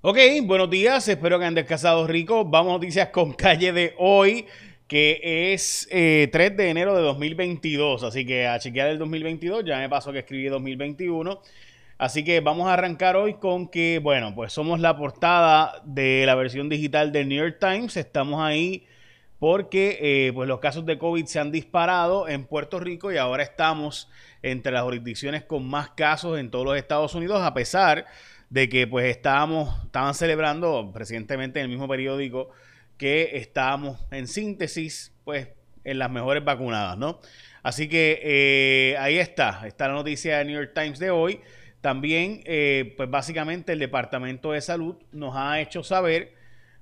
Ok, buenos días, espero que hayan descansado rico. Vamos a noticias con calle de hoy, que es 3 eh, de enero de 2022. Así que a chequear el 2022, ya me pasó que escribí 2021. Así que vamos a arrancar hoy con que, bueno, pues somos la portada de la versión digital del New York Times. Estamos ahí porque eh, pues los casos de COVID se han disparado en Puerto Rico y ahora estamos entre las jurisdicciones con más casos en todos los Estados Unidos, a pesar de que pues estábamos, estaban celebrando recientemente en el mismo periódico que estábamos en síntesis pues en las mejores vacunadas, ¿no? Así que eh, ahí está, está la noticia de New York Times de hoy. También, eh, pues básicamente el Departamento de Salud nos ha hecho saber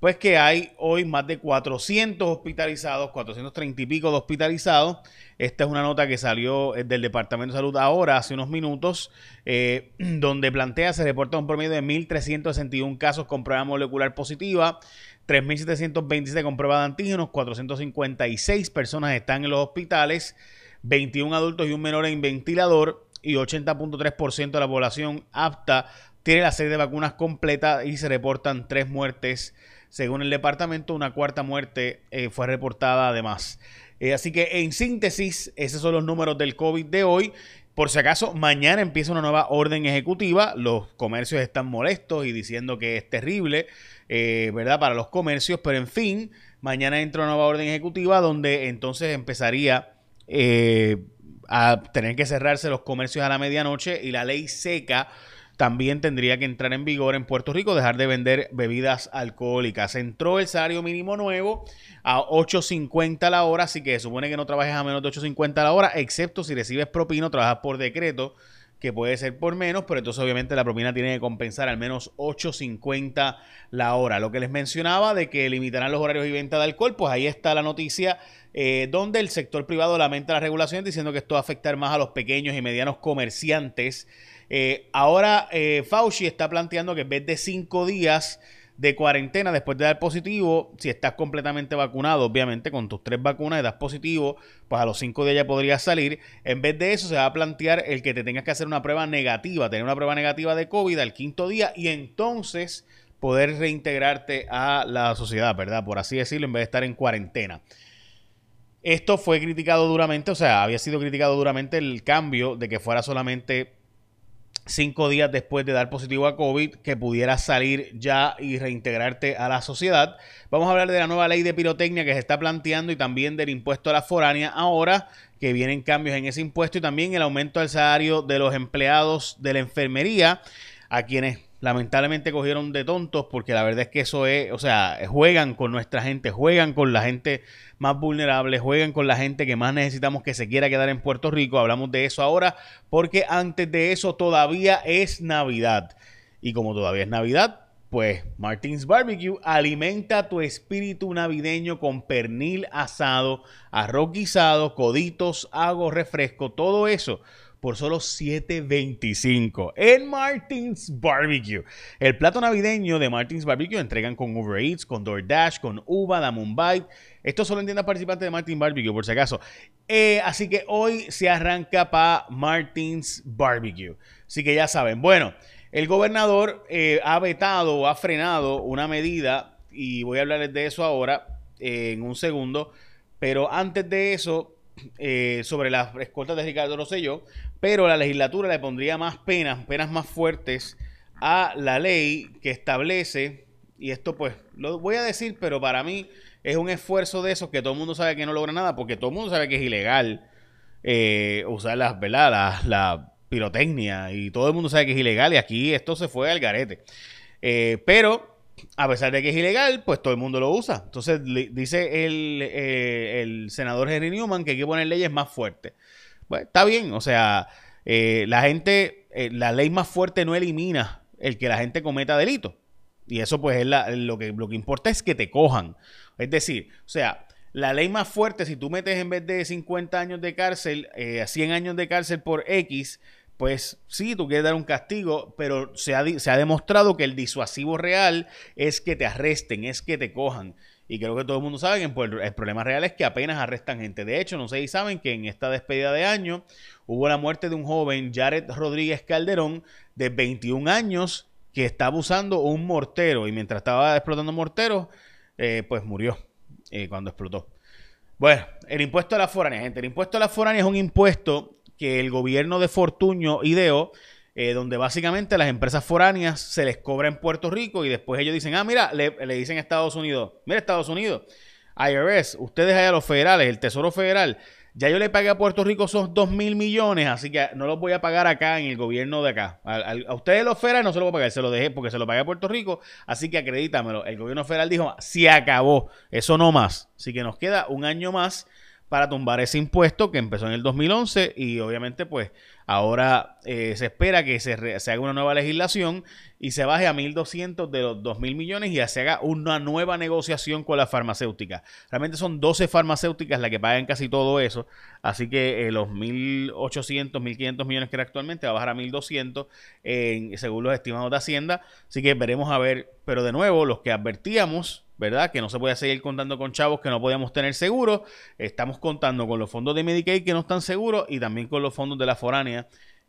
pues que hay hoy más de 400 hospitalizados, 430 y pico de hospitalizados. Esta es una nota que salió eh, del Departamento de Salud ahora, hace unos minutos, eh, donde plantea, se reporta un promedio de 1.361 casos con prueba molecular positiva, 3.727 con prueba de antígenos, 456 personas están en los hospitales, 21 adultos y un menor en ventilador y 80.3% de la población apta tiene la serie de vacunas completa y se reportan tres muertes según el departamento, una cuarta muerte eh, fue reportada además. Eh, así que en síntesis, esos son los números del COVID de hoy. Por si acaso, mañana empieza una nueva orden ejecutiva. Los comercios están molestos y diciendo que es terrible, eh, ¿verdad? Para los comercios. Pero en fin, mañana entra una nueva orden ejecutiva donde entonces empezaría a tener que cerrarse los comercios a la medianoche y la ley seca también tendría que entrar en vigor en Puerto Rico, dejar de vender bebidas alcohólicas. Entró el salario mínimo nuevo a 8.50 la hora, así que supone que no trabajes a menos de 8.50 la hora, excepto si recibes propina trabajas por decreto, que puede ser por menos, pero entonces obviamente la propina tiene que compensar al menos 8.50 la hora. Lo que les mencionaba de que limitarán los horarios y venta de alcohol, pues ahí está la noticia eh, donde el sector privado lamenta la regulación diciendo que esto va a afectar más a los pequeños y medianos comerciantes eh, ahora eh, Fauci está planteando que en vez de cinco días de cuarentena después de dar positivo, si estás completamente vacunado, obviamente con tus tres vacunas y das positivo, pues a los cinco días ya podrías salir. En vez de eso, se va a plantear el que te tengas que hacer una prueba negativa, tener una prueba negativa de COVID al quinto día y entonces poder reintegrarte a la sociedad, ¿verdad? Por así decirlo, en vez de estar en cuarentena. Esto fue criticado duramente, o sea, había sido criticado duramente el cambio de que fuera solamente cinco días después de dar positivo a COVID, que pudieras salir ya y reintegrarte a la sociedad. Vamos a hablar de la nueva ley de pirotecnia que se está planteando y también del impuesto a la foránea ahora que vienen cambios en ese impuesto y también el aumento del salario de los empleados de la enfermería a quienes lamentablemente cogieron de tontos porque la verdad es que eso es, o sea, juegan con nuestra gente, juegan con la gente más vulnerable, juegan con la gente que más necesitamos que se quiera quedar en Puerto Rico. Hablamos de eso ahora porque antes de eso todavía es Navidad. Y como todavía es Navidad, pues Martins Barbecue alimenta tu espíritu navideño con pernil asado, arroz guisado, coditos, agua, refresco, todo eso por solo $7.25 en Martins Barbecue. El plato navideño de Martins Barbecue entregan con Uber Eats, con DoorDash, con Uva, da Mumbai. Esto solo entienda participantes de Martins Barbecue, por si acaso. Eh, así que hoy se arranca para Martins Barbecue. Así que ya saben. Bueno, el gobernador eh, ha vetado o ha frenado una medida, y voy a hablarles de eso ahora eh, en un segundo. Pero antes de eso, sobre las escoltas de Ricardo Rosselló, pero la legislatura le pondría más penas, penas más fuertes a la ley que establece, y esto pues lo voy a decir, pero para mí es un esfuerzo de esos que todo el mundo sabe que no logra nada, porque todo el mundo sabe que es ilegal eh, usar las, ¿verdad? La, pirotecnia, y todo el mundo sabe que es ilegal, y aquí esto se fue al garete. Eh, pero a pesar de que es ilegal, pues todo el mundo lo usa. Entonces dice el, eh, el senador Henry Newman que hay que poner leyes más fuertes. Bueno, está bien, o sea, eh, la gente, eh, la ley más fuerte no elimina el que la gente cometa delito. Y eso pues es lo, que, lo que importa es que te cojan. Es decir, o sea, la ley más fuerte, si tú metes en vez de 50 años de cárcel, eh, 100 años de cárcel por X, pues sí, tú quieres dar un castigo, pero se ha, se ha demostrado que el disuasivo real es que te arresten, es que te cojan. Y creo que todo el mundo sabe que el problema real es que apenas arrestan gente. De hecho, no sé si saben que en esta despedida de año hubo la muerte de un joven, Jared Rodríguez Calderón, de 21 años, que estaba usando un mortero y mientras estaba explotando morteros, eh, pues murió eh, cuando explotó. Bueno, el impuesto a la foránea, gente. El impuesto a la foránea es un impuesto que el gobierno de Fortuño ideó, eh, donde básicamente las empresas foráneas se les cobra en Puerto Rico y después ellos dicen, ah, mira, le, le dicen a Estados Unidos, mira Estados Unidos, IRS, ustedes allá los federales, el Tesoro Federal, ya yo le pagué a Puerto Rico esos 2 mil millones, así que no los voy a pagar acá en el gobierno de acá. A, ustedes los federales no se los voy a pagar, se lo dejé porque se lo pagué a Puerto Rico, así que acredítamelo. El gobierno federal dijo, se acabó, eso no más. Así que nos queda un año más para tumbar ese impuesto que empezó en el 2011 y obviamente pues ahora eh, se espera que se, haga una nueva legislación y se baje a 1.200 de los 2.000 millones y se haga una nueva negociación con la farmacéutica. Realmente son 12 farmacéuticas las que pagan casi todo eso, así que eh, los 1.800, 1.500 millones que era actualmente va a bajar a 1.200 según los estimados de Hacienda, así que veremos a ver, pero de nuevo los que advertíamos ¿verdad? Que no se puede seguir contando con chavos que no podíamos tener seguros. Estamos contando con los fondos de Medicaid que no están seguros y también con los fondos de la foránea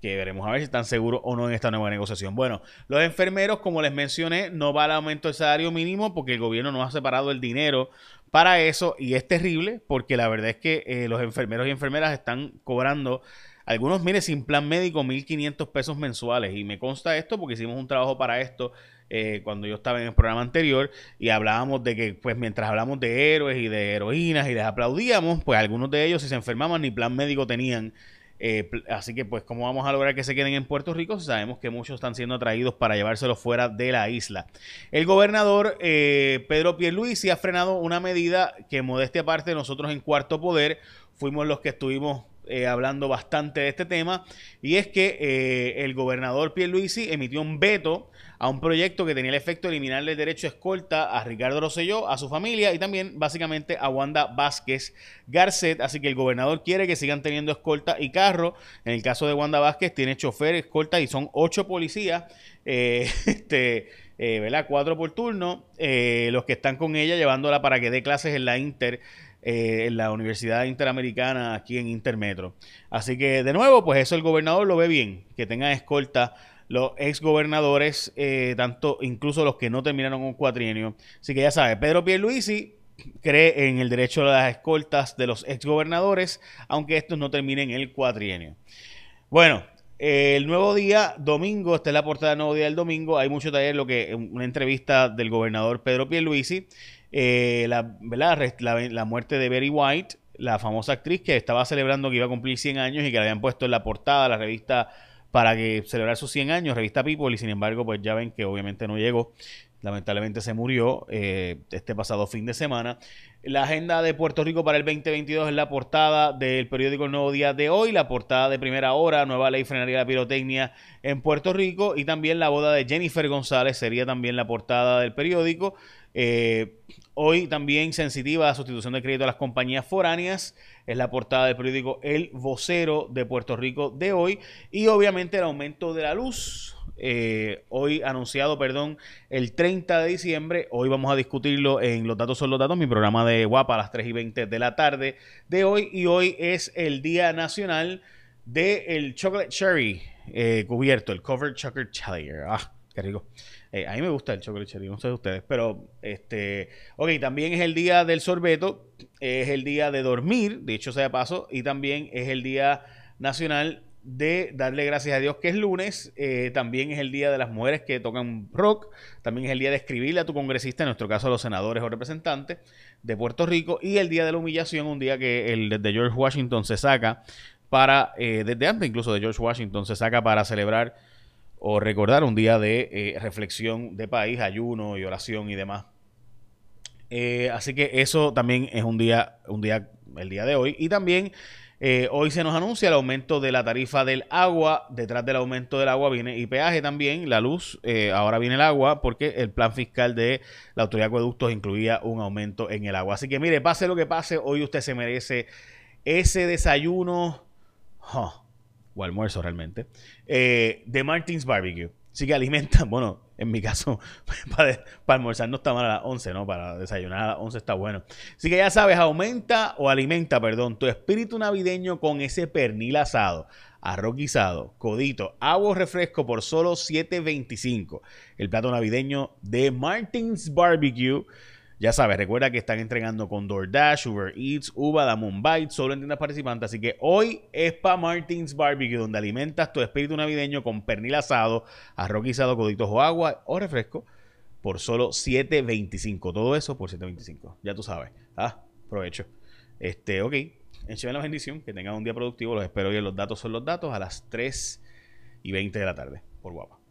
que veremos a ver si están seguros o no en esta nueva negociación. Bueno, los enfermeros, como les mencioné, no va al aumento del salario mínimo porque el gobierno no ha separado el dinero para eso y es terrible porque la verdad es que eh, los enfermeros y enfermeras están cobrando algunos, mire, sin plan médico, 1.500 pesos mensuales. Y me consta esto porque hicimos un trabajo para esto eh, cuando yo estaba en el programa anterior y hablábamos de que, pues mientras hablamos de héroes y de heroínas y les aplaudíamos, pues algunos de ellos si se enfermaban ni plan médico tenían. Eh, así que, pues, ¿cómo vamos a lograr que se queden en Puerto Rico? Sabemos que muchos están siendo atraídos para llevárselos fuera de la isla. El gobernador eh, Pedro Pierluisi ha frenado una medida que, modestia aparte, nosotros en Cuarto Poder fuimos los que estuvimos eh, hablando bastante de este tema, y es que eh, el gobernador Pierluisi emitió un veto a un proyecto que tenía el efecto de eliminarle el derecho a escolta a Ricardo Rosselló, a su familia y también básicamente a Wanda Vázquez Garcet, así que el gobernador quiere que sigan teniendo escolta y carro, en el caso de Wanda Vázquez tiene chofer, escolta y son ocho policías, eh, este... ¿verdad? Cuatro por turno, los que están con ella llevándola para que dé clases en la Inter eh, en la Universidad Interamericana aquí en Intermetro. Así que de nuevo, pues eso el gobernador lo ve bien, que tengan escolta los ex gobernadores, eh, tanto incluso los que no terminaron un cuatrienio. Así que ya sabe, Pedro Pierluisi cree en el derecho a las escoltas de los ex gobernadores, aunque estos no terminen el cuatrienio. Bueno, el nuevo día, domingo, esta es la portada del nuevo día del domingo. Hay mucho taller, lo que una entrevista del gobernador Pedro Pierluisi eh, la, La, muerte de Betty White, la famosa actriz que estaba celebrando que iba a cumplir 100 años y que la habían puesto en la portada de la revista para que celebrar sus 100 años, revista People, y sin embargo, pues ya ven que obviamente no llegó. Lamentablemente se murió eh, este pasado fin de semana. La agenda de Puerto Rico para el 2022 es la portada del periódico El Nuevo Día de hoy, la portada de primera hora, nueva ley frenaría la pirotecnia en Puerto Rico y también la boda de Jennifer González sería también la portada del periódico. Eh, Hoy también sensitiva a sustitución de crédito a las compañías foráneas. Es la portada del periódico El Vocero de Puerto Rico de hoy. Y obviamente el aumento de la luz. Eh, hoy anunciado, perdón, el 30 de diciembre. Hoy vamos a discutirlo en Los Datos son los Datos, mi programa de Guapa a las 3 y 20 de la tarde de hoy. Y hoy es el Día Nacional del Chocolate Cherry eh, cubierto, el Covered Chocolate Cherry. Ah, qué rico. Eh, a mí me gusta el chocolate no sé de ustedes, pero este, ok, también es el día del sorbeto, es el día de dormir, dicho sea paso, y también es el día nacional de darle gracias a Dios que es lunes, eh, también es el día de las mujeres que tocan rock, también es el día de escribirle a tu congresista, en nuestro caso a los senadores o representantes de Puerto Rico, y el día de la humillación, un día que el desde George Washington se saca para, eh, desde antes incluso de George Washington se saca para celebrar o recordar un día de eh, reflexión de país, ayuno y oración y demás. Eh, así que eso también es un día, un día, el día de hoy. Y también eh, hoy se nos anuncia el aumento de la tarifa del agua. Detrás del aumento del agua viene y peaje también, la luz. ahora viene el agua porque el plan fiscal de la autoridad de acueductos incluía un aumento en el agua. Así que mire, pase lo que pase, hoy usted se merece ese desayuno o almuerzo realmente, eh, de Martins Barbecue. Así que alimentan, bueno, en mi caso, para, almorzar no está mal a las 11, ¿no? Para desayunar a las 11 está bueno. Así que ya sabes, aumenta o alimenta, perdón, tu espíritu navideño con ese pernil asado. arroz guisado, codito, agua refresco por solo 7.25. El plato navideño de Martins Barbecue. Ya sabes, recuerda que están entregando con DoorDash, Uber Eats, Uva, Damon Bite, solo en tiendas participantes. Así que hoy es para Martins Barbecue, donde alimentas tu espíritu navideño con pernil asado, arroz guisado, coditos o agua o refresco por solo 7.25. Todo eso por 7.25. Ya tú sabes. Ah, provecho. Este, ok. Encheve la bendición. Que tengan un día productivo. Los espero hoy en Los Datos son los datos a las 3 y 20 de la tarde. Por guapa.